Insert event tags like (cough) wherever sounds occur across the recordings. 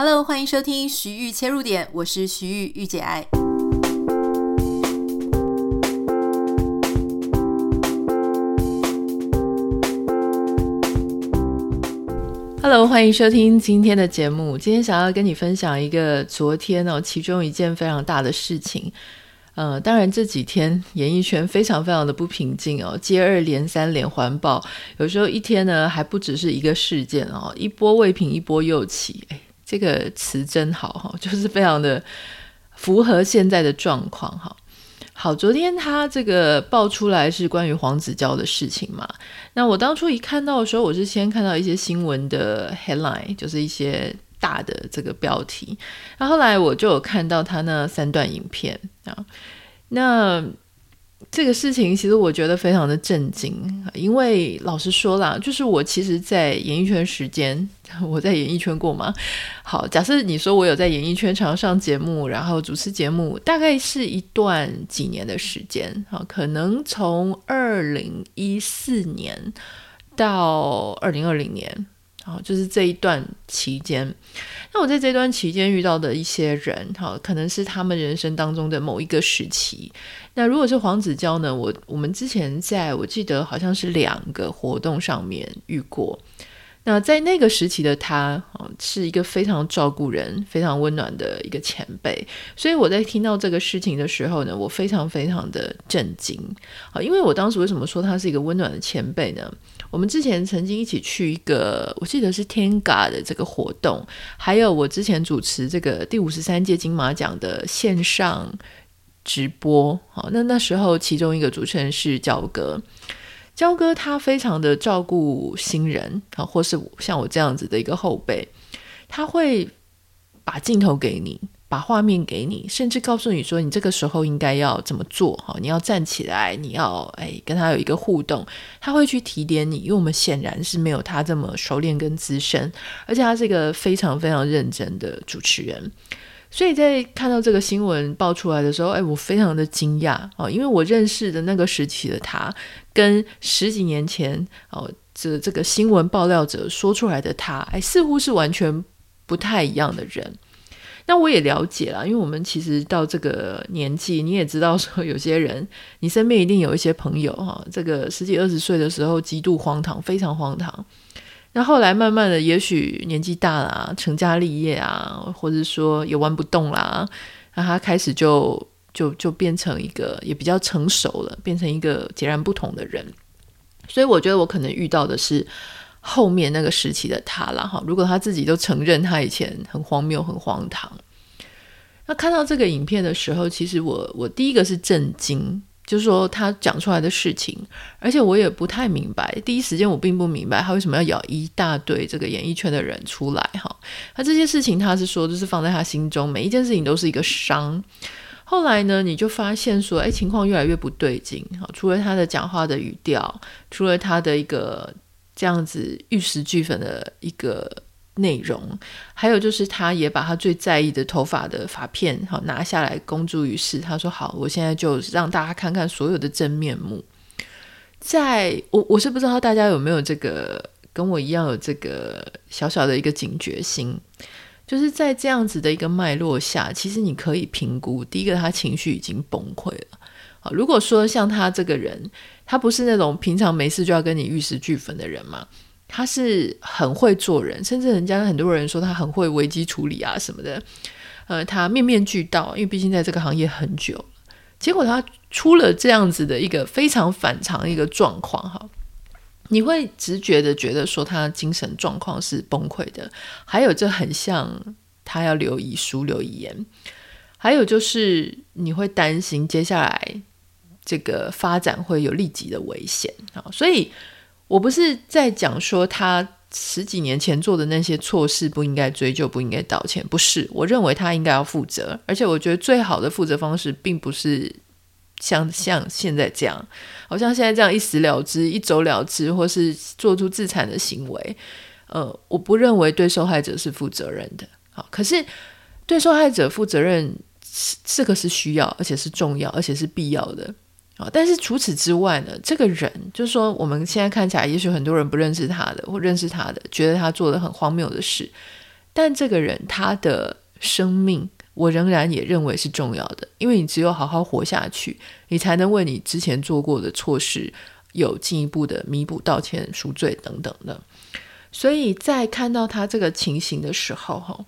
Hello，欢迎收听徐玉切入点，我是徐玉御姐爱。Hello，欢迎收听今天的节目。今天想要跟你分享一个昨天哦，其中一件非常大的事情。呃，当然这几天演艺圈非常非常的不平静哦，接二连三连环爆，有时候一天呢还不只是一个事件哦，一波未平一波又起，哎，这个词真好哈，(laughs) 就是非常的符合现在的状况哈。好，昨天他这个爆出来是关于黄子佼的事情嘛，那我当初一看到的时候，我是先看到一些新闻的 headline，就是一些。大的这个标题，那后来我就有看到他那三段影片啊，那这个事情其实我觉得非常的震惊，因为老实说啦，就是我其实，在演艺圈时间，(laughs) 我在演艺圈过嘛。好，假设你说我有在演艺圈常上节目，然后主持节目，大概是一段几年的时间啊，可能从二零一四年到二零二零年。哦，就是这一段期间，那我在这段期间遇到的一些人，哈，可能是他们人生当中的某一个时期。那如果是黄子佼呢？我我们之前在我记得好像是两个活动上面遇过。那在那个时期的他，是一个非常照顾人、非常温暖的一个前辈。所以我在听到这个事情的时候呢，我非常非常的震惊。啊，因为我当时为什么说他是一个温暖的前辈呢？我们之前曾经一起去一个，我记得是天嘎的这个活动，还有我之前主持这个第五十三届金马奖的线上直播。好，那那时候其中一个主持人是焦哥，焦哥他非常的照顾新人啊，或是像我这样子的一个后辈，他会把镜头给你。把画面给你，甚至告诉你说，你这个时候应该要怎么做哈？你要站起来，你要哎跟他有一个互动，他会去提点你，因为我们显然是没有他这么熟练跟资深，而且他是一个非常非常认真的主持人，所以在看到这个新闻爆出来的时候，哎，我非常的惊讶啊，因为我认识的那个时期的他，跟十几年前哦这这个新闻爆料者说出来的他，哎，似乎是完全不太一样的人。那我也了解了，因为我们其实到这个年纪，你也知道说，有些人你身边一定有一些朋友哈，这个十几二十岁的时候极度荒唐，非常荒唐。那后来慢慢的，也许年纪大了，成家立业啊，或者说也玩不动啦，那他开始就就就变成一个也比较成熟了，变成一个截然不同的人。所以我觉得我可能遇到的是。后面那个时期的他了哈，如果他自己都承认他以前很荒谬、很荒唐，那看到这个影片的时候，其实我我第一个是震惊，就是说他讲出来的事情，而且我也不太明白，第一时间我并不明白他为什么要咬一大堆这个演艺圈的人出来哈。那这些事情他是说，就是放在他心中，每一件事情都是一个伤。后来呢，你就发现说，哎，情况越来越不对劲哈。除了他的讲话的语调，除了他的一个。这样子玉石俱焚的一个内容，还有就是他也把他最在意的头发的发片好拿下来公诸于世。他说：“好，我现在就让大家看看所有的真面目。”在我我是不知道大家有没有这个跟我一样有这个小小的一个警觉心，就是在这样子的一个脉络下，其实你可以评估，第一个他情绪已经崩溃了。好，如果说像他这个人，他不是那种平常没事就要跟你玉石俱焚的人嘛，他是很会做人，甚至人家很多人说他很会危机处理啊什么的，呃，他面面俱到，因为毕竟在这个行业很久，结果他出了这样子的一个非常反常的一个状况，哈，你会直觉的觉得说他精神状况是崩溃的，还有这很像他要留遗书、留遗言。还有就是，你会担心接下来这个发展会有立即的危险啊，所以我不是在讲说他十几年前做的那些错事不应该追究、不应该道歉，不是。我认为他应该要负责，而且我觉得最好的负责方式并不是像像现在这样，好像现在这样一死了之、一走了之，或是做出自残的行为。呃，我不认为对受害者是负责任的。好，可是对受害者负责任。这个是需要，而且是重要，而且是必要的啊！但是除此之外呢，这个人就是说，我们现在看起来，也许很多人不认识他的，或认识他的，觉得他做了很荒谬的事。但这个人他的生命，我仍然也认为是重要的，因为你只有好好活下去，你才能为你之前做过的错事有进一步的弥补、道歉、赎罪等等的。所以在看到他这个情形的时候，哈，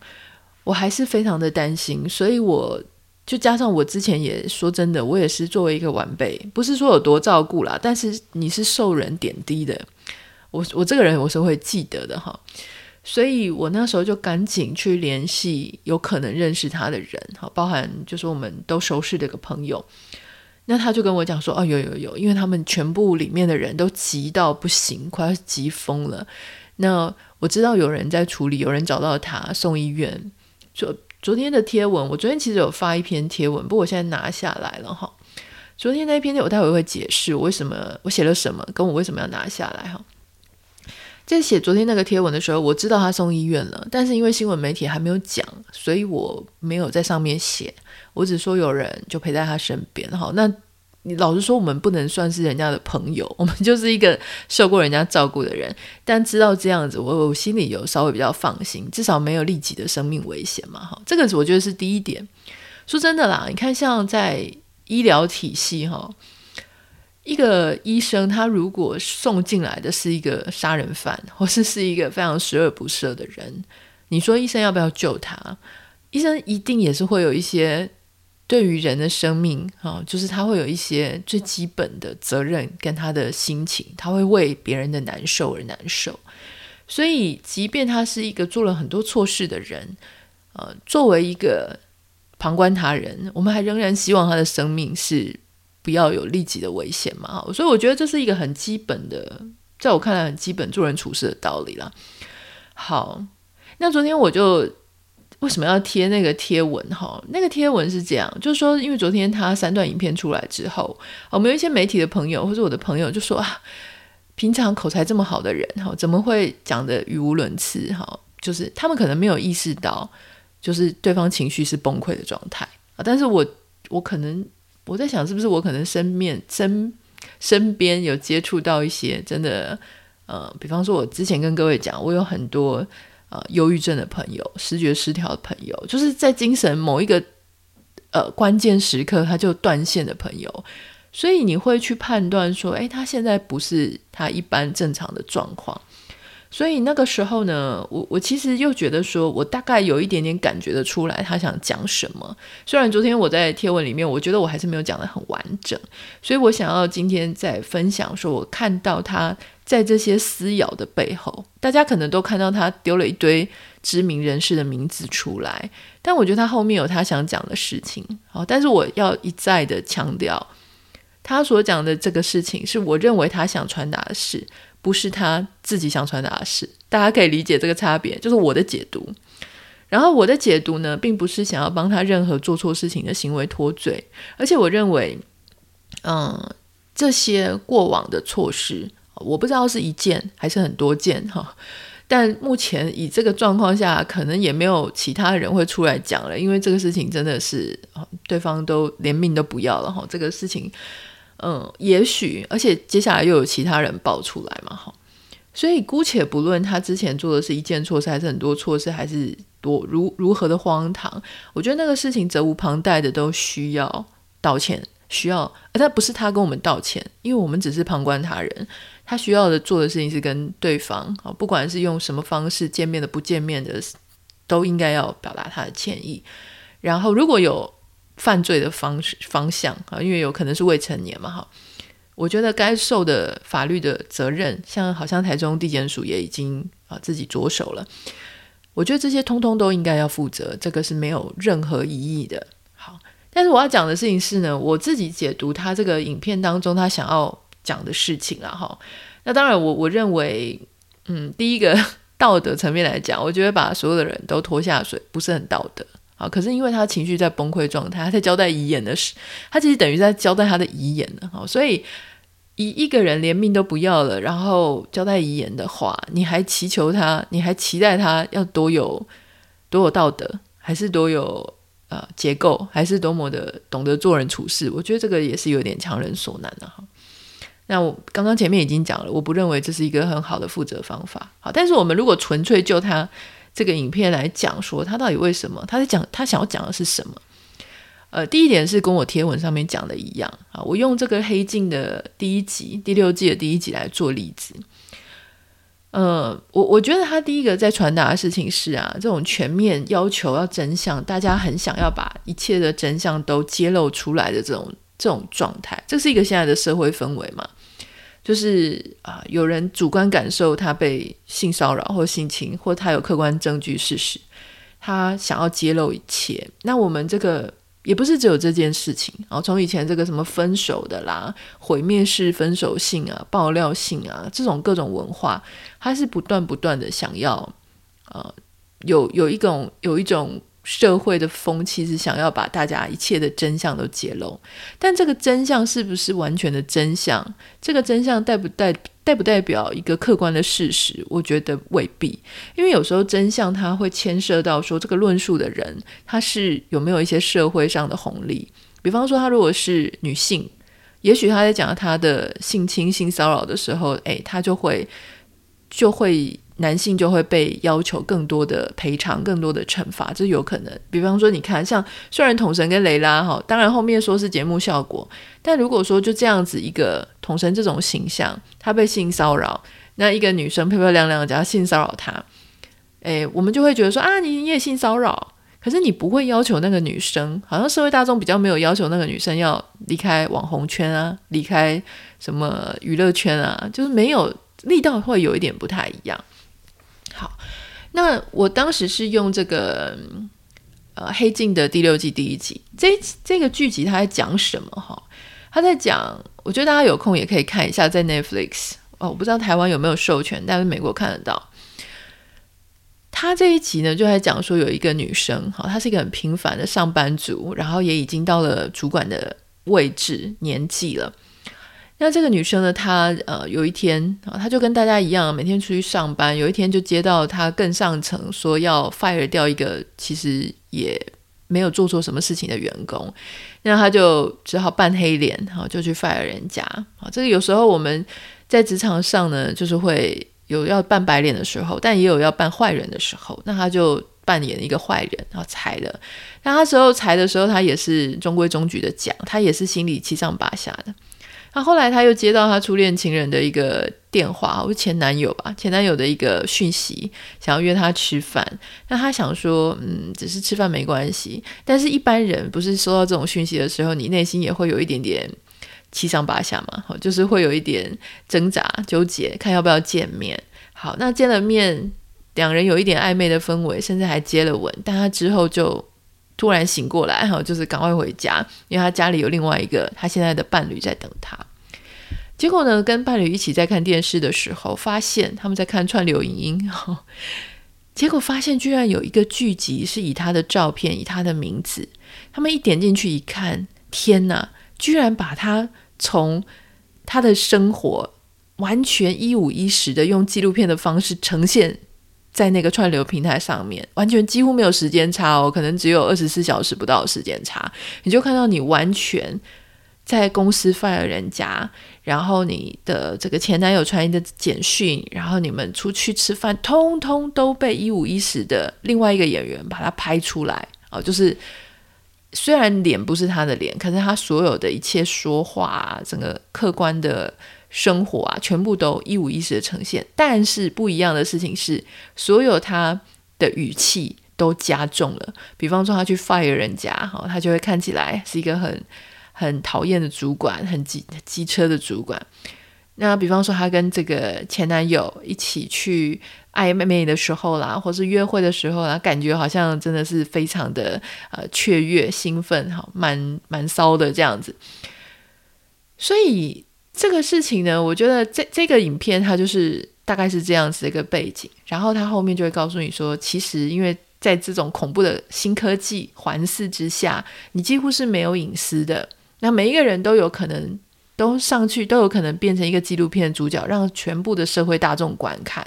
我还是非常的担心。所以我就加上我之前也说真的，我也是作为一个晚辈，不是说有多照顾啦，但是你是受人点滴的，我我这个人我是会记得的哈。所以我那时候就赶紧去联系有可能认识他的人，哈，包含就是我们都熟识的一个朋友。那他就跟我讲说，哦，有有有，因为他们全部里面的人都急到不行，快要急疯了。那我知道有人在处理，有人找到他送医院。昨昨天的贴文，我昨天其实有发一篇贴文，不过我现在拿下来了哈。昨天那一篇我待会会解释我为什么我写了什么，跟我为什么要拿下来哈。在写昨天那个贴文的时候，我知道他送医院了，但是因为新闻媒体还没有讲，所以我没有在上面写。我只说有人就陪在他身边哈。那你老实说，我们不能算是人家的朋友，(laughs) 我们就是一个受过人家照顾的人。但知道这样子，我我心里有稍微比较放心，至少没有立即的生命危险嘛哈。这个我觉得是第一点。说真的啦，你看像在医疗体系哈，一个医生他如果送进来的是一个杀人犯，(laughs) 或是是一个非常十恶不赦的人，你说医生要不要救他？医生一定也是会有一些。对于人的生命，啊，就是他会有一些最基本的责任跟他的心情，他会为别人的难受而难受。所以，即便他是一个做了很多错事的人，呃，作为一个旁观他人，我们还仍然希望他的生命是不要有立即的危险嘛。所以，我觉得这是一个很基本的，在我看来很基本做人处事的道理啦。好，那昨天我就。为什么要贴那个贴文？哈，那个贴文是这样，就是说，因为昨天他三段影片出来之后，我们有一些媒体的朋友或者我的朋友就说啊，平常口才这么好的人，哈，怎么会讲得语无伦次？哈，就是他们可能没有意识到，就是对方情绪是崩溃的状态啊。但是我我可能我在想，是不是我可能身面身身边有接触到一些真的，呃，比方说，我之前跟各位讲，我有很多。呃，忧郁症的朋友，视觉失调的朋友，就是在精神某一个呃关键时刻他就断线的朋友，所以你会去判断说，诶，他现在不是他一般正常的状况。所以那个时候呢，我我其实又觉得说，我大概有一点点感觉得出来，他想讲什么。虽然昨天我在贴文里面，我觉得我还是没有讲得很完整，所以我想要今天再分享，说我看到他。在这些撕咬的背后，大家可能都看到他丢了一堆知名人士的名字出来，但我觉得他后面有他想讲的事情。好，但是我要一再的强调，他所讲的这个事情是我认为他想传达的事，不是他自己想传达的事。大家可以理解这个差别，就是我的解读。然后我的解读呢，并不是想要帮他任何做错事情的行为脱罪，而且我认为，嗯，这些过往的错事。我不知道是一件还是很多件哈，但目前以这个状况下，可能也没有其他人会出来讲了，因为这个事情真的是对方都连命都不要了哈。这个事情，嗯，也许而且接下来又有其他人爆出来嘛哈，所以姑且不论他之前做的是一件错事还是很多错事，还是多如如何的荒唐，我觉得那个事情责无旁贷的都需要道歉，需要，而他不是他跟我们道歉，因为我们只是旁观他人。他需要的做的事情是跟对方啊，不管是用什么方式见面的、不见面的，都应该要表达他的歉意。然后，如果有犯罪的方式方向啊，因为有可能是未成年嘛，哈，我觉得该受的法律的责任，像好像台中地检署也已经啊自己着手了。我觉得这些通通都应该要负责，这个是没有任何疑义的。好，但是我要讲的事情是呢，我自己解读他这个影片当中，他想要。讲的事情啊，哈，那当然我，我认为，嗯，第一个 (laughs) 道德层面来讲，我觉得把所有的人都拖下水不是很道德啊。可是因为他情绪在崩溃状态，他在交代遗言的事，他其实等于在交代他的遗言呢哈。所以，一一个人连命都不要了，然后交代遗言的话，你还祈求他，你还期待他要多有多有道德，还是多有呃结构，还是多么的懂得做人处事？我觉得这个也是有点强人所难的哈。那我刚刚前面已经讲了，我不认为这是一个很好的负责方法。好，但是我们如果纯粹就他这个影片来讲说他到底为什么，他在讲他想要讲的是什么。呃，第一点是跟我贴文上面讲的一样啊，我用这个黑镜的第一集第六季的第一集来做例子。呃，我我觉得他第一个在传达的事情是啊，这种全面要求要真相，大家很想要把一切的真相都揭露出来的这种这种状态，这是一个现在的社会氛围嘛。就是啊、有人主观感受他被性骚扰或性侵，或他有客观证据事实，他想要揭露一切。那我们这个也不是只有这件事情啊，从以前这个什么分手的啦、毁灭式分手信啊、爆料信啊，这种各种文化，他是不断不断的想要呃，有有一种有一种。社会的风气是想要把大家一切的真相都揭露，但这个真相是不是完全的真相？这个真相代不代代不代表一个客观的事实？我觉得未必，因为有时候真相它会牵涉到说这个论述的人他是有没有一些社会上的红利，比方说他如果是女性，也许他在讲他的性侵、性骚扰的时候，诶，他就会就会。男性就会被要求更多的赔偿、更多的惩罚，这有可能。比方说，你看，像虽然统神跟雷拉哈，当然后面说是节目效果，但如果说就这样子一个统神这种形象，他被性骚扰，那一个女生漂漂亮亮的，只要性骚扰他，诶，我们就会觉得说啊，你你也性骚扰，可是你不会要求那个女生，好像社会大众比较没有要求那个女生要离开网红圈啊，离开什么娱乐圈啊，就是没有力道会有一点不太一样。好，那我当时是用这个呃《黑镜》的第六季第一集，这这个剧集他在讲什么？哈，他在讲，我觉得大家有空也可以看一下，在 Netflix 哦，我不知道台湾有没有授权，但是美国看得到。他这一集呢，就在讲说有一个女生，哈，她是一个很平凡的上班族，然后也已经到了主管的位置年纪了。那这个女生呢，她呃有一天啊，她就跟大家一样，每天出去上班。有一天就接到她更上层说要 fire 掉一个其实也没有做错什么事情的员工，那她就只好扮黑脸，哈，就去 fire 人家。啊，这个有时候我们在职场上呢，就是会有要扮白脸的时候，但也有要扮坏人的时候。那她就扮演一个坏人，然后裁了。那她时候裁的时候，她也是中规中矩的讲，她也是心里七上八下的。那后来他又接到他初恋情人的一个电话，或前男友吧，前男友的一个讯息，想要约他吃饭。那他想说，嗯，只是吃饭没关系。但是一般人不是收到这种讯息的时候，你内心也会有一点点七上八下嘛，就是会有一点挣扎纠结，看要不要见面。好，那见了面，两人有一点暧昧的氛围，甚至还接了吻。但他之后就。突然醒过来，(laughs) 哈，就是赶快回家，因为他家里有另外一个他现在的伴侣在等他。结果呢，跟伴侣一起在看电视的时候，发现他们在看串流影音，(laughs) 结果发现居然有一个剧集是以他的照片、以他的名字。他们一点进去一看，天哪，居然把他从他的生活完全一五一十的用纪录片的方式呈现。在那个串流平台上面，完全几乎没有时间差哦，可能只有二十四小时不到的时间差，你就看到你完全在公司 fire 人家，然后你的这个前男友传你的简讯，然后你们出去吃饭，通通都被一五一十的另外一个演员把它拍出来哦，就是虽然脸不是他的脸，可是他所有的一切说话，整个客观的。生活啊，全部都一五一十的呈现，但是不一样的事情是，所有他的语气都加重了。比方说，他去 fire 人家，哈，他就会看起来是一个很很讨厌的主管，很机机车的主管。那比方说，他跟这个前男友一起去暧昧的时候啦，或是约会的时候啦，感觉好像真的是非常的呃雀跃、兴奋，哈，蛮蛮骚的这样子。所以。这个事情呢，我觉得这这个影片它就是大概是这样子的一个背景，然后它后面就会告诉你说，其实因为在这种恐怖的新科技环伺之下，你几乎是没有隐私的。那每一个人都有可能都上去，都有可能变成一个纪录片的主角，让全部的社会大众观看。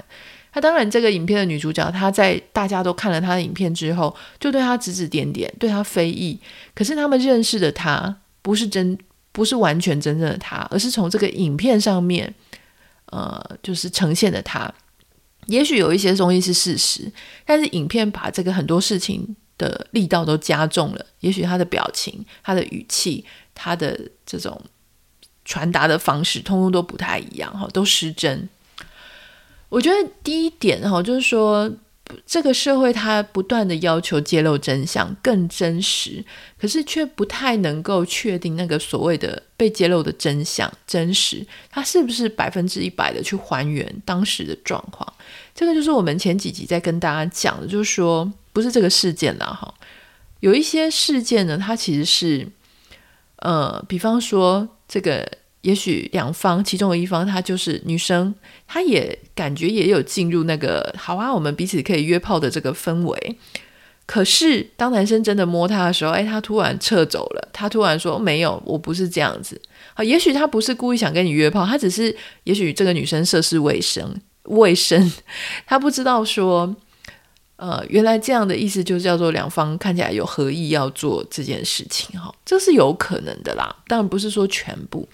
那当然，这个影片的女主角她在大家都看了她的影片之后，就对她指指点点，对她非议。可是他们认识的她不是真。不是完全真正的他，而是从这个影片上面，呃，就是呈现的他。也许有一些东西是事实，但是影片把这个很多事情的力道都加重了。也许他的表情、他的语气、他的这种传达的方式，通通都不太一样，哈，都失真。我觉得第一点，哈，就是说。这个社会它不断的要求揭露真相更真实，可是却不太能够确定那个所谓的被揭露的真相真实，它是不是百分之一百的去还原当时的状况？这个就是我们前几集在跟大家讲的，就是说不是这个事件啦，哈，有一些事件呢，它其实是，呃，比方说这个。也许两方其中的一方，她就是女生，她也感觉也有进入那个好啊，我们彼此可以约炮的这个氛围。可是当男生真的摸她的时候，哎，她突然撤走了，她突然说没有，我不是这样子。啊，也许她不是故意想跟你约炮，她只是也许这个女生涉世未深，未深，她不知道说，呃，原来这样的意思就叫做两方看起来有合意要做这件事情，哈，这是有可能的啦，当然不是说全部。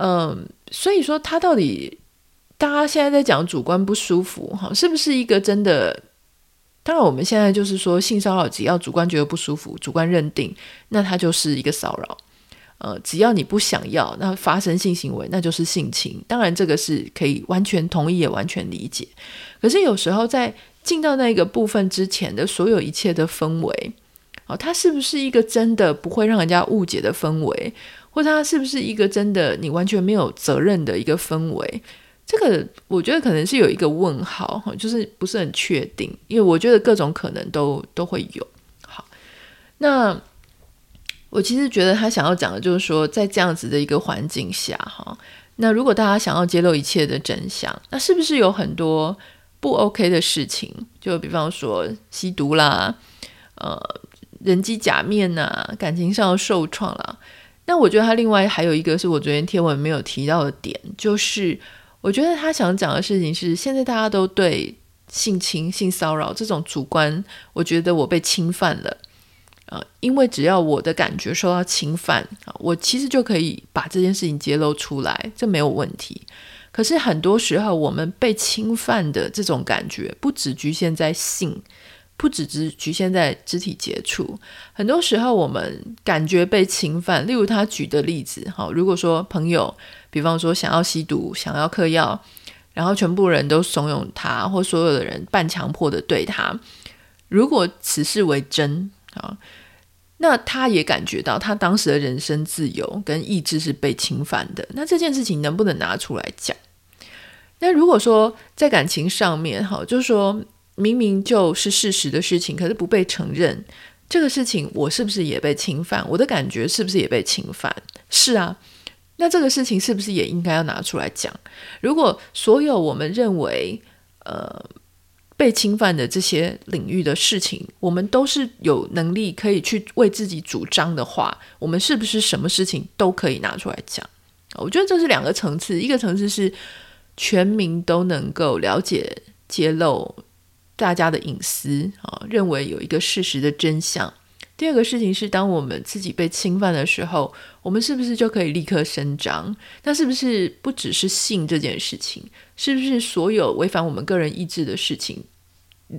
嗯，所以说他到底，大家现在在讲主观不舒服，哈，是不是一个真的？当然，我们现在就是说性骚扰，只要主观觉得不舒服，主观认定，那它就是一个骚扰。呃，只要你不想要，那发生性行为，那就是性侵。当然，这个是可以完全同意，也完全理解。可是有时候在进到那个部分之前的所有一切的氛围，哦，它是不是一个真的不会让人家误解的氛围？或者他是不是一个真的你完全没有责任的一个氛围？这个我觉得可能是有一个问号，哈就是不是很确定，因为我觉得各种可能都都会有。好，那我其实觉得他想要讲的就是说，在这样子的一个环境下，哈，那如果大家想要揭露一切的真相，那是不是有很多不 OK 的事情？就比方说吸毒啦，呃，人机假面呐，感情上受创啦。那我觉得他另外还有一个是我昨天贴文没有提到的点，就是我觉得他想讲的事情是，现在大家都对性侵、性骚扰这种主观，我觉得我被侵犯了，呃，因为只要我的感觉受到侵犯，我其实就可以把这件事情揭露出来，这没有问题。可是很多时候，我们被侵犯的这种感觉，不只局限在性。不只只局限在肢体接触，很多时候我们感觉被侵犯。例如他举的例子，哈，如果说朋友，比方说想要吸毒、想要嗑药，然后全部人都怂恿他，或所有的人半强迫的对他，如果此事为真啊，那他也感觉到他当时的人身自由跟意志是被侵犯的。那这件事情能不能拿出来讲？那如果说在感情上面，哈，就是说。明明就是事实的事情，可是不被承认，这个事情我是不是也被侵犯？我的感觉是不是也被侵犯？是啊，那这个事情是不是也应该要拿出来讲？如果所有我们认为呃被侵犯的这些领域的事情，我们都是有能力可以去为自己主张的话，我们是不是什么事情都可以拿出来讲？我觉得这是两个层次，一个层次是全民都能够了解、揭露。大家的隐私啊，认为有一个事实的真相。第二个事情是，当我们自己被侵犯的时候，我们是不是就可以立刻伸张？那是不是不只是性这件事情？是不是所有违反我们个人意志的事情？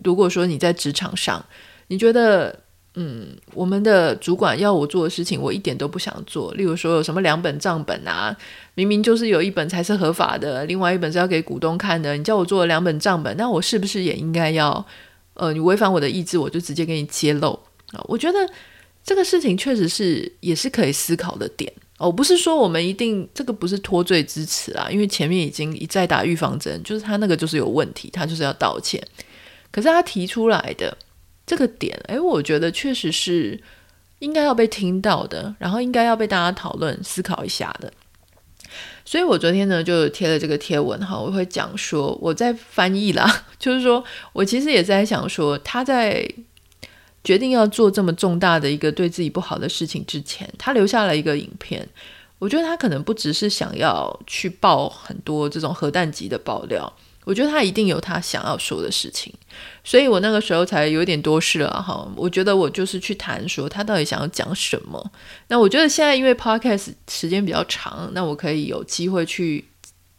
如果说你在职场上，你觉得，嗯，我们的主管要我做的事情，我一点都不想做。例如说，有什么两本账本啊？明明就是有一本才是合法的，另外一本是要给股东看的。你叫我做了两本账本，那我是不是也应该要？呃，你违反我的意志，我就直接给你揭露啊！我觉得这个事情确实是也是可以思考的点哦。不是说我们一定这个不是脱罪之词啊，因为前面已经一再打预防针，就是他那个就是有问题，他就是要道歉。可是他提出来的这个点，诶，我觉得确实是应该要被听到的，然后应该要被大家讨论思考一下的。所以我昨天呢就贴了这个贴文哈，我会讲说我在翻译啦，(laughs) 就是说我其实也在想说他在决定要做这么重大的一个对自己不好的事情之前，他留下了一个影片，我觉得他可能不只是想要去爆很多这种核弹级的爆料。我觉得他一定有他想要说的事情，所以我那个时候才有点多事了哈。我觉得我就是去谈说他到底想要讲什么。那我觉得现在因为 podcast 时间比较长，那我可以有机会去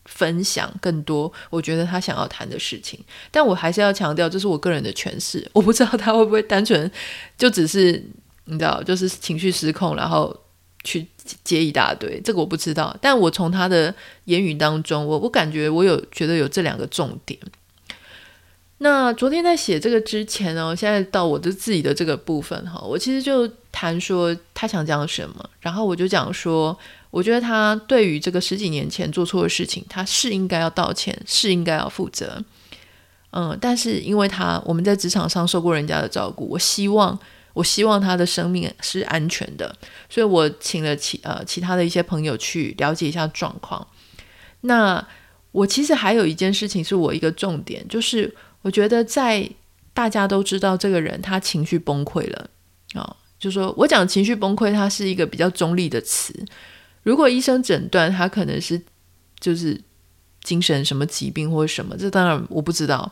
分享更多，我觉得他想要谈的事情。但我还是要强调，这是我个人的诠释，我不知道他会不会单纯就只是你知道，就是情绪失控，然后去接一大堆，这个我不知道。但我从他的言语当中，我我感觉我有觉得有这两个重点。那昨天在写这个之前呢，现在到我的自己的这个部分哈，我其实就谈说他想讲什么，然后我就讲说，我觉得他对于这个十几年前做错的事情，他是应该要道歉，是应该要负责。嗯，但是因为他我们在职场上受过人家的照顾，我希望我希望他的生命是安全的，所以我请了其呃其他的一些朋友去了解一下状况。那我其实还有一件事情是我一个重点，就是。我觉得在大家都知道这个人他情绪崩溃了啊、就说我讲情绪崩溃，它是一个比较中立的词。如果医生诊断他可能是就是精神什么疾病或者什么，这当然我不知道。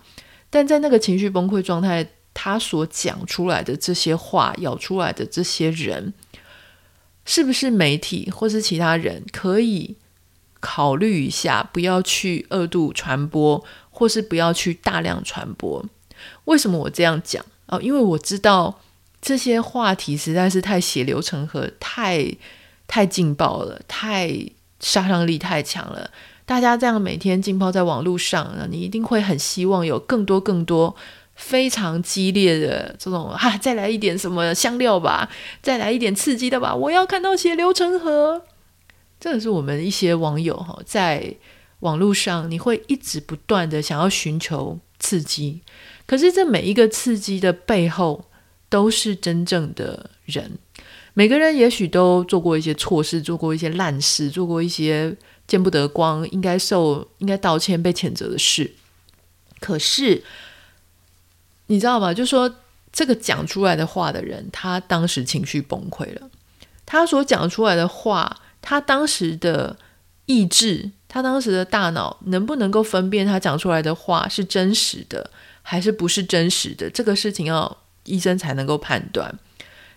但在那个情绪崩溃状态，他所讲出来的这些话，咬出来的这些人，是不是媒体或是其他人可以考虑一下，不要去二度传播？或是不要去大量传播。为什么我这样讲哦？因为我知道这些话题实在是太血流成河，太太劲爆了，太杀伤力太强了。大家这样每天浸泡在网络上，你一定会很希望有更多更多非常激烈的这种哈、再来一点什么香料吧，再来一点刺激的吧。我要看到血流成河。这个是我们一些网友哈在。网络上，你会一直不断的想要寻求刺激，可是这每一个刺激的背后都是真正的人。每个人也许都做过一些错事，做过一些烂事，做过一些见不得光、应该受、应该道歉、被谴责的事。可是你知道吗？就说这个讲出来的话的人，他当时情绪崩溃了，他所讲出来的话，他当时的意志。他当时的大脑能不能够分辨他讲出来的话是真实的还是不是真实的？这个事情要医生才能够判断。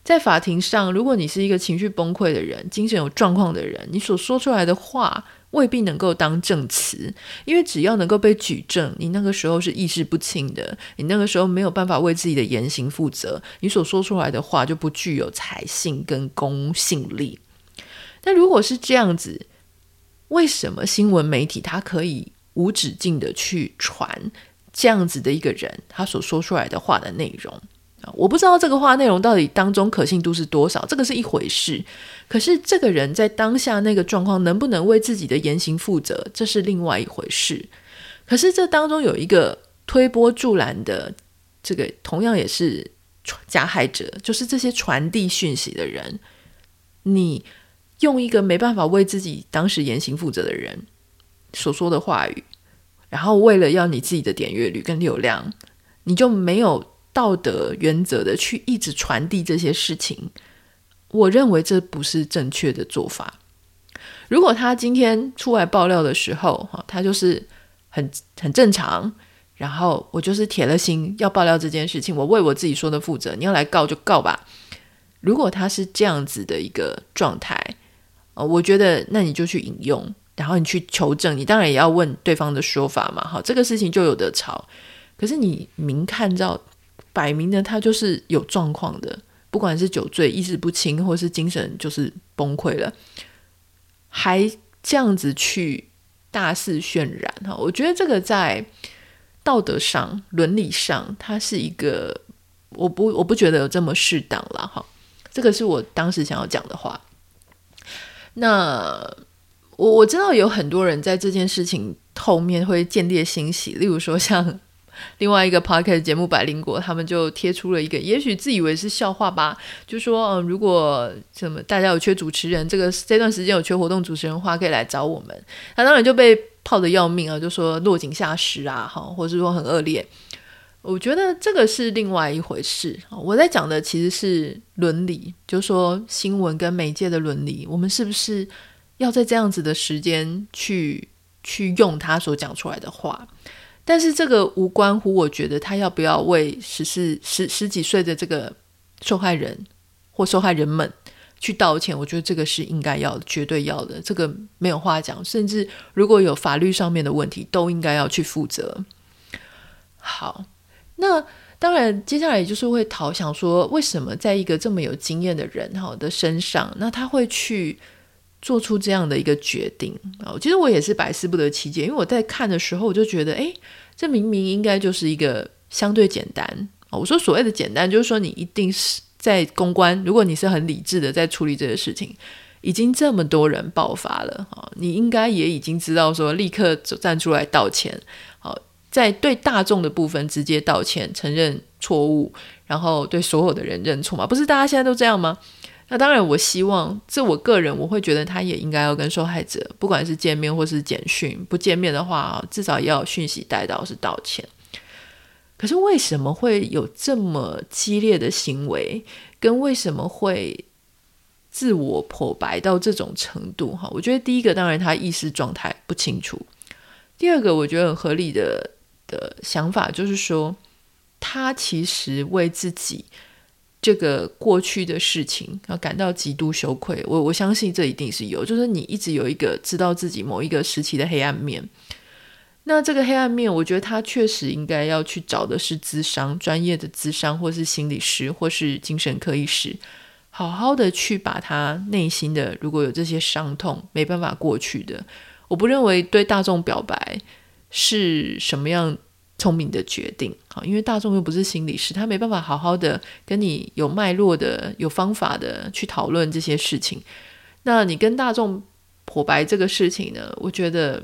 在法庭上，如果你是一个情绪崩溃的人、精神有状况的人，你所说出来的话未必能够当证词，因为只要能够被举证，你那个时候是意识不清的，你那个时候没有办法为自己的言行负责，你所说出来的话就不具有采信跟公信力。但如果是这样子，为什么新闻媒体他可以无止境的去传这样子的一个人他所说出来的话的内容？我不知道这个话内容到底当中可信度是多少，这个是一回事。可是这个人在当下那个状况能不能为自己的言行负责，这是另外一回事。可是这当中有一个推波助澜的，这个同样也是加害者，就是这些传递讯息的人，你。用一个没办法为自己当时言行负责的人所说的话语，然后为了要你自己的点阅率跟流量，你就没有道德原则的去一直传递这些事情。我认为这不是正确的做法。如果他今天出来爆料的时候，哈，他就是很很正常，然后我就是铁了心要爆料这件事情，我为我自己说的负责。你要来告就告吧。如果他是这样子的一个状态。呃，我觉得那你就去引用，然后你去求证，你当然也要问对方的说法嘛。好，这个事情就有得吵。可是你明看到摆明的他就是有状况的，不管是酒醉、意识不清，或是精神就是崩溃了，还这样子去大肆渲染哈，我觉得这个在道德上、伦理上，它是一个我不我不觉得有这么适当了哈。这个是我当时想要讲的话。那我我知道有很多人在这件事情后面会见猎心喜，例如说像另外一个 podcast 节目《百灵果》，他们就贴出了一个，也许自以为是笑话吧，就说嗯，如果什么大家有缺主持人，这个这段时间有缺活动主持人的话，可以来找我们。他当然就被泡得要命啊，就说落井下石啊，哈，或者是说很恶劣。我觉得这个是另外一回事。我在讲的其实是伦理，就说新闻跟媒介的伦理，我们是不是要在这样子的时间去去用他所讲出来的话？但是这个无关乎，我觉得他要不要为十四十十几岁的这个受害人或受害人们去道歉，我觉得这个是应该要，绝对要的，这个没有话讲。甚至如果有法律上面的问题，都应该要去负责。好，那当然接下来就是会讨想说，为什么在一个这么有经验的人哈的身上，那他会去做出这样的一个决定啊？其实我也是百思不得其解，因为我在看的时候，我就觉得，诶，这明明应该就是一个相对简单啊。我说所谓的简单，就是说你一定是。在公关，如果你是很理智的在处理这个事情，已经这么多人爆发了啊，你应该也已经知道说，立刻站出来道歉，好，在对大众的部分直接道歉，承认错误，然后对所有的人认错嘛？不是大家现在都这样吗？那当然，我希望这我个人我会觉得他也应该要跟受害者，不管是见面或是简讯，不见面的话，至少要讯息带到是道歉。可是为什么会有这么激烈的行为？跟为什么会自我剖白到这种程度？哈，我觉得第一个当然他意识状态不清楚。第二个我觉得很合理的的想法就是说，他其实为自己这个过去的事情要感到极度羞愧。我我相信这一定是有，就是你一直有一个知道自己某一个时期的黑暗面。那这个黑暗面，我觉得他确实应该要去找的是咨商，专业的咨商，或是心理师，或是精神科医师，好好的去把他内心的如果有这些伤痛没办法过去的，我不认为对大众表白是什么样聪明的决定啊，因为大众又不是心理师，他没办法好好的跟你有脉络的、有方法的去讨论这些事情。那你跟大众剖白这个事情呢，我觉得。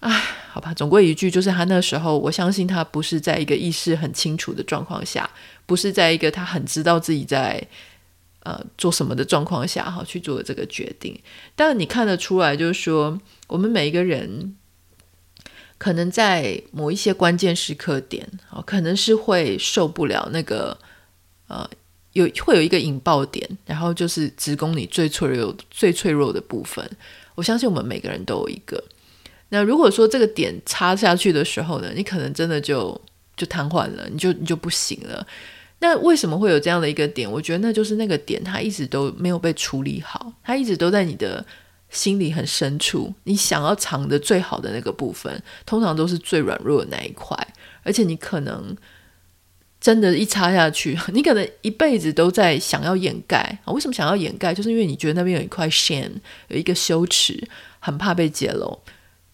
唉，好吧，总归一句，就是他那时候，我相信他不是在一个意识很清楚的状况下，不是在一个他很知道自己在呃做什么的状况下，哈，去做这个决定。但你看得出来，就是说，我们每一个人可能在某一些关键时刻点，啊，可能是会受不了那个呃，有会有一个引爆点，然后就是直攻你最脆弱、最脆弱的部分。我相信我们每个人都有一个。那如果说这个点插下去的时候呢，你可能真的就就瘫痪了，你就你就不行了。那为什么会有这样的一个点？我觉得那就是那个点，它一直都没有被处理好，它一直都在你的心里很深处，你想要藏的最好的那个部分，通常都是最软弱的那一块，而且你可能真的，一插下去，(laughs) 你可能一辈子都在想要掩盖啊。为什么想要掩盖？就是因为你觉得那边有一块 shame，有一个羞耻，很怕被揭露。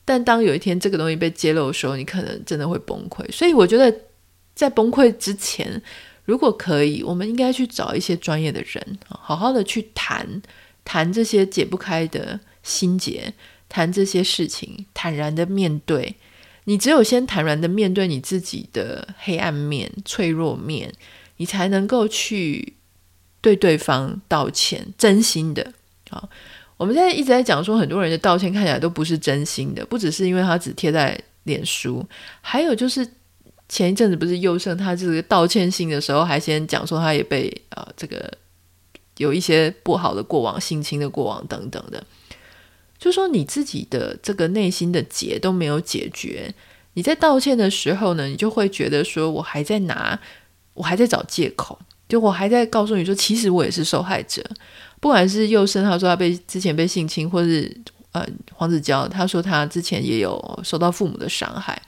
但当有一天这个东西被揭露的时候，你可能真的会崩溃。所以我觉得，在崩溃之前，如果可以，我们应该去找一些专业的人，好好的去谈谈这些解不开的心结，谈这些事情，坦然的面对。你只有先坦然的面对你自己的黑暗面、脆弱面，你才能够去对对方道歉，真心的啊。我们现在一直在讲说，很多人的道歉看起来都不是真心的，不只是因为他只贴在脸书，还有就是前一阵子不是佑胜他这个道歉信的时候，还先讲说他也被啊、呃、这个有一些不好的过往、性侵的过往等等的，就说你自己的这个内心的结都没有解决，你在道歉的时候呢，你就会觉得说我还在拿，我还在找借口，就我还在告诉你说，其实我也是受害者。不管是宥胜，他说他被之前被性侵，或是呃黄子佼，他说他之前也有受到父母的伤害。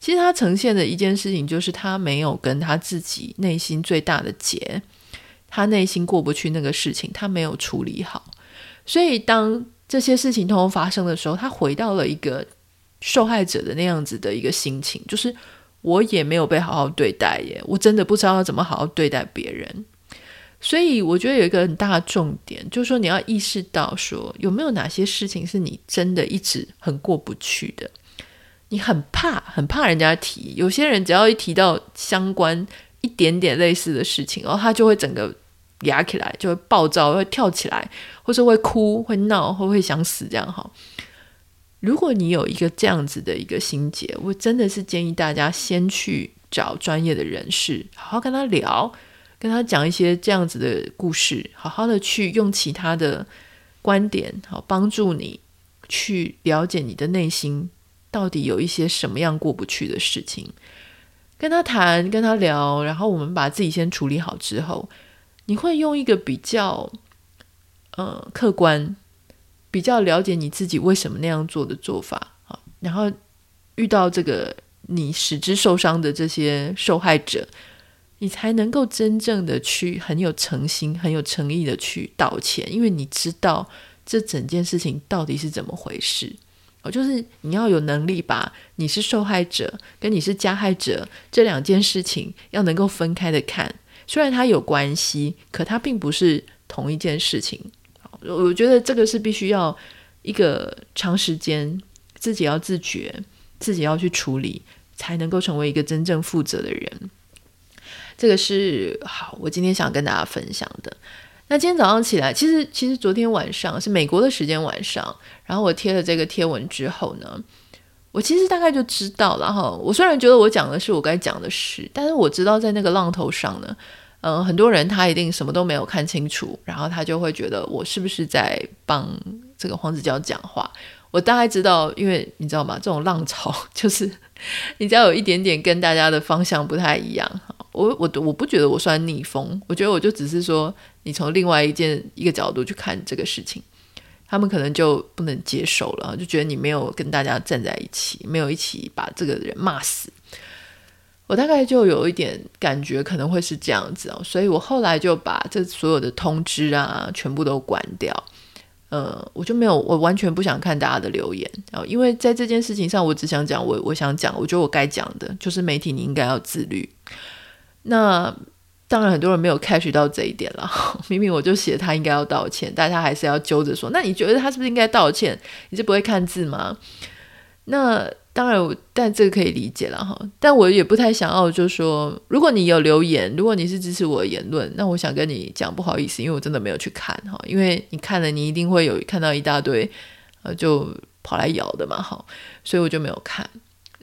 其实他呈现的一件事情，就是他没有跟他自己内心最大的结，他内心过不去那个事情，他没有处理好。所以当这些事情通通发生的时候，他回到了一个受害者的那样子的一个心情，就是我也没有被好好对待耶，我真的不知道要怎么好好对待别人。所以我觉得有一个很大的重点，就是说你要意识到，说有没有哪些事情是你真的一直很过不去的，你很怕，很怕人家提。有些人只要一提到相关一点点类似的事情，然后他就会整个压起来，就会暴躁，会跳起来，或是会哭、会闹，或会想死这样哈。如果你有一个这样子的一个心结，我真的是建议大家先去找专业的人士，好好跟他聊。跟他讲一些这样子的故事，好好的去用其他的观点，好帮助你去了解你的内心到底有一些什么样过不去的事情。跟他谈，跟他聊，然后我们把自己先处理好之后，你会用一个比较呃客观、比较了解你自己为什么那样做的做法啊，然后遇到这个你使之受伤的这些受害者，你才能够真正的去很有诚心、很有诚意的去道歉，因为你知道这整件事情到底是怎么回事。哦，就是你要有能力把你是受害者跟你是加害者这两件事情要能够分开的看，虽然它有关系，可它并不是同一件事情。我觉得这个是必须要一个长时间自己要自觉，自己要去处理，才能够成为一个真正负责的人。这个是好，我今天想跟大家分享的。那今天早上起来，其实其实昨天晚上是美国的时间晚上，然后我贴了这个贴文之后呢，我其实大概就知道了哈。我虽然觉得我讲的是我该讲的事，但是我知道在那个浪头上呢，嗯、很多人他一定什么都没有看清楚，然后他就会觉得我是不是在帮这个黄子佼讲话。我大概知道，因为你知道吗？这种浪潮就是 (laughs) 你只要有一点点跟大家的方向不太一样，我我我不觉得我算逆风，我觉得我就只是说。你从另外一件一个角度去看这个事情，他们可能就不能接受了，就觉得你没有跟大家站在一起，没有一起把这个人骂死。我大概就有一点感觉可能会是这样子哦，所以我后来就把这所有的通知啊全部都关掉。呃，我就没有，我完全不想看大家的留言啊，因为在这件事情上，我只想讲我我想讲，我觉得我该讲的就是媒体你应该要自律。那。当然，很多人没有 catch 到这一点了。(laughs) 明明我就写他应该要道歉，但他还是要揪着说。那你觉得他是不是应该道歉？你是不会看字吗？那当然，但这个可以理解了哈。但我也不太想要，就是说，如果你有留言，如果你是支持我的言论，那我想跟你讲不好意思，因为我真的没有去看哈。因为你看了，你一定会有看到一大堆呃，就跑来咬的嘛哈，所以我就没有看。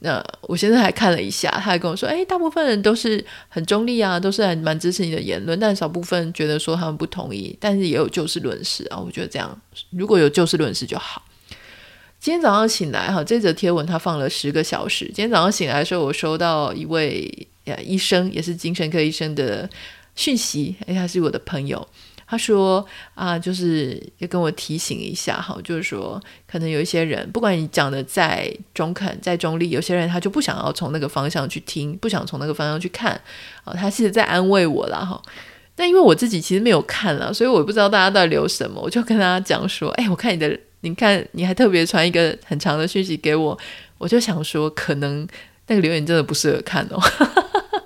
那我现在还看了一下，他还跟我说：“诶，大部分人都是很中立啊，都是很蛮支持你的言论，但少部分觉得说他们不同意，但是也有就事论事啊。我觉得这样如果有就事论事就好。”今天早上醒来哈，这则贴文他放了十个小时。今天早上醒来的时候，我收到一位呀医生，也是精神科医生的讯息，哎，他是我的朋友。他说啊，就是要跟我提醒一下哈，就是说可能有一些人，不管你讲的再中肯、再中立，有些人他就不想要从那个方向去听，不想从那个方向去看。哦，他其实在安慰我啦哈。但因为我自己其实没有看了，所以我不知道大家到底留什么，我就跟他讲说，哎，我看你的，你看你还特别传一个很长的讯息给我，我就想说，可能那个留言真的不适合看哦。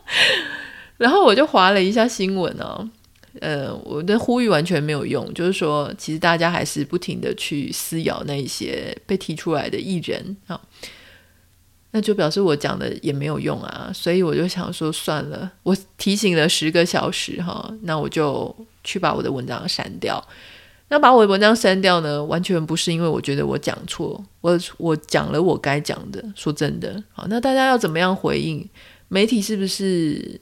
(laughs) 然后我就划了一下新闻哦。呃，我的呼吁完全没有用，就是说，其实大家还是不停的去撕咬那一些被提出来的艺人啊，那就表示我讲的也没有用啊，所以我就想说算了，我提醒了十个小时哈，那我就去把我的文章删掉。那把我的文章删掉呢，完全不是因为我觉得我讲错，我我讲了我该讲的，说真的，好，那大家要怎么样回应？媒体是不是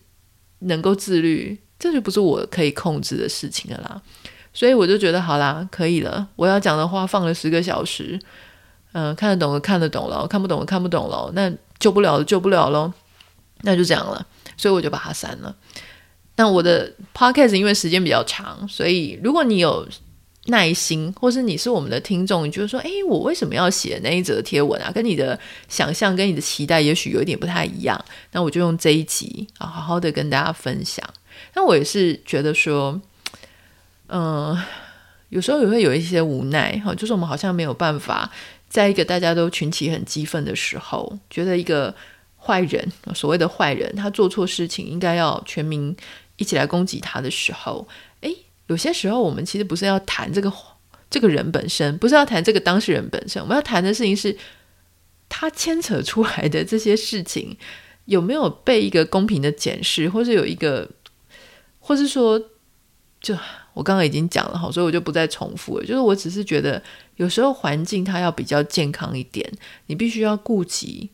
能够自律？这就不是我可以控制的事情了啦，所以我就觉得好啦，可以了。我要讲的话放了十个小时，嗯、看得懂的看得懂了，看不懂的看不懂了，那救不了的救不了喽，那就这样了。所以我就把它删了。那我的 podcast 因为时间比较长，所以如果你有耐心，或是你是我们的听众，你就说，诶，我为什么要写那一则贴文啊？跟你的想象跟你的期待也许有一点不太一样，那我就用这一集啊，好好的跟大家分享。那我也是觉得说，嗯、有时候也会有一些无奈哈，就是我们好像没有办法，在一个大家都群起很激愤的时候，觉得一个坏人，所谓的坏人，他做错事情应该要全民一起来攻击他的时候，诶，有些时候我们其实不是要谈这个这个人本身，不是要谈这个当事人本身，我们要谈的事情是，他牵扯出来的这些事情有没有被一个公平的检视，或是有一个。或是说，就我刚刚已经讲了哈，所以我就不再重复了。就是我只是觉得，有时候环境它要比较健康一点，你必须要顾及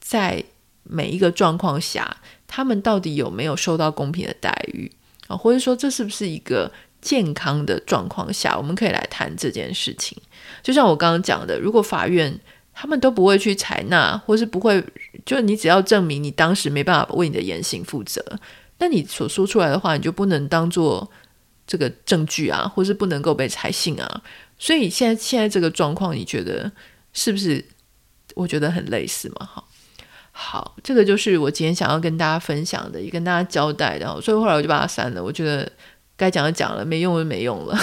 在每一个状况下，他们到底有没有受到公平的待遇啊？或者说，这是不是一个健康的状况下，我们可以来谈这件事情？就像我刚刚讲的，如果法院他们都不会去采纳，或是不会，就你只要证明你当时没办法为你的言行负责。那你所说出来的话，你就不能当做这个证据啊，或是不能够被采信啊。所以现在现在这个状况，你觉得是不是？我觉得很类似嘛，哈。好，这个就是我今天想要跟大家分享的，也跟大家交代的。所以后来我就把它删了。我觉得该讲的讲了，没用就没用了。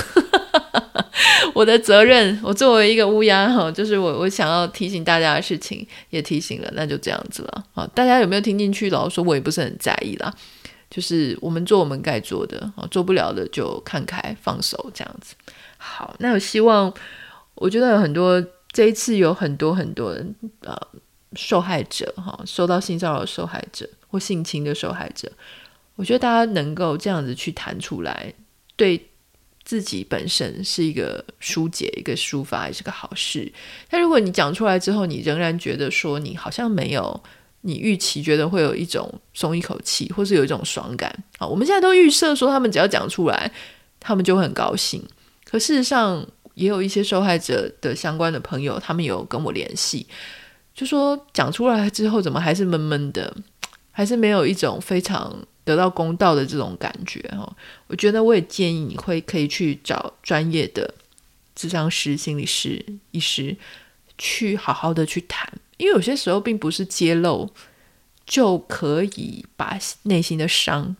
(laughs) 我的责任，我作为一个乌鸦哈，就是我我想要提醒大家的事情也提醒了，那就这样子了。好，大家有没有听进去？老实说，我也不是很在意啦。就是我们做我们该做的，做不了的就看开放手这样子。好，那我希望，我觉得有很多这一次有很多很多人呃。受害者哈，受到性骚扰受害者或性侵的受害者，我觉得大家能够这样子去谈出来，对自己本身是一个疏解、一个抒发，也是个好事。但如果你讲出来之后，你仍然觉得说你好像没有你预期，觉得会有一种松一口气，或是有一种爽感啊，我们现在都预设说他们只要讲出来，他们就会很高兴。可事实上，也有一些受害者的相关的朋友，他们有跟我联系。就说讲出来之后，怎么还是闷闷的，还是没有一种非常得到公道的这种感觉哈。我觉得我也建议你会可以去找专业的智商师、心理师、医师去好好的去谈，因为有些时候并不是揭露就可以把内心的伤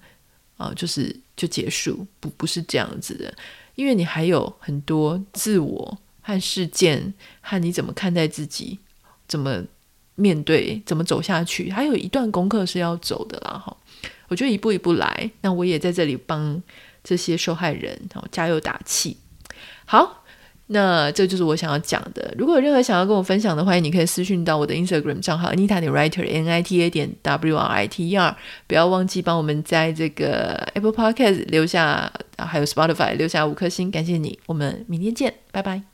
啊，就是就结束，不不是这样子的，因为你还有很多自我和事件和你怎么看待自己。怎么面对？怎么走下去？还有一段功课是要走的啦，哈！我觉得一步一步来。那我也在这里帮这些受害人哦加油打气。好，那这就是我想要讲的。如果有任何想要跟我分享的，欢迎你可以私讯到我的 Instagram 账号 Anita 点 Writer N I T A 点 W R I T E R。不要忘记帮我们在这个 Apple Podcast 留下，还有 Spotify 留下五颗星，感谢你。我们明天见，拜拜。